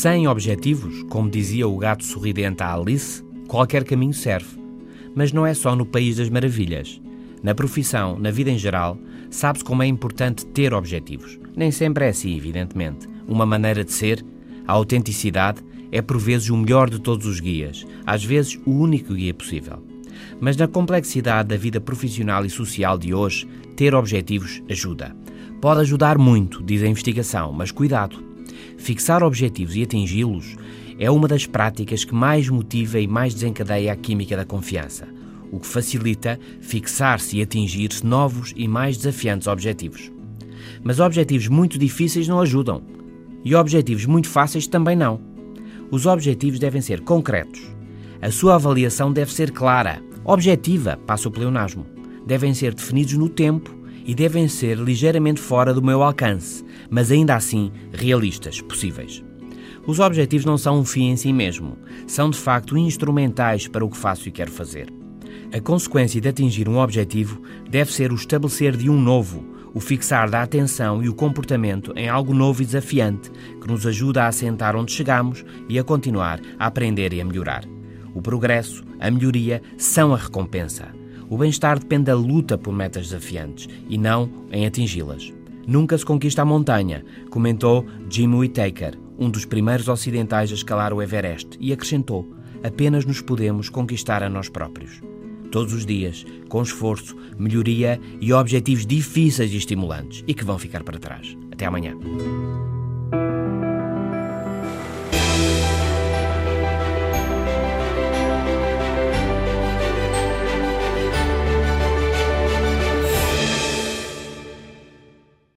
Sem objetivos, como dizia o gato sorridente à Alice, qualquer caminho serve. Mas não é só no País das Maravilhas. Na profissão, na vida em geral, sabe-se como é importante ter objetivos. Nem sempre é assim, evidentemente. Uma maneira de ser, a autenticidade, é por vezes o melhor de todos os guias, às vezes o único guia possível. Mas na complexidade da vida profissional e social de hoje, ter objetivos ajuda. Pode ajudar muito, diz a investigação, mas cuidado. Fixar objetivos e atingi-los é uma das práticas que mais motiva e mais desencadeia a química da confiança, o que facilita fixar-se e atingir-se novos e mais desafiantes objetivos. Mas objetivos muito difíceis não ajudam. E objetivos muito fáceis também não. Os objetivos devem ser concretos. A sua avaliação deve ser clara, objetiva, passa o pleonasmo. Devem ser definidos no tempo e devem ser ligeiramente fora do meu alcance, mas ainda assim realistas, possíveis. Os objetivos não são um fim em si mesmo, são de facto instrumentais para o que faço e quero fazer. A consequência de atingir um objetivo deve ser o estabelecer de um novo, o fixar da atenção e o comportamento em algo novo e desafiante, que nos ajuda a assentar onde chegamos e a continuar a aprender e a melhorar. O progresso, a melhoria, são a recompensa. O bem-estar depende da luta por metas desafiantes e não em atingi-las. Nunca se conquista a montanha, comentou Jim Whittaker, um dos primeiros ocidentais a escalar o Everest, e acrescentou: apenas nos podemos conquistar a nós próprios todos os dias, com esforço, melhoria e objetivos difíceis e estimulantes e que vão ficar para trás. Até amanhã.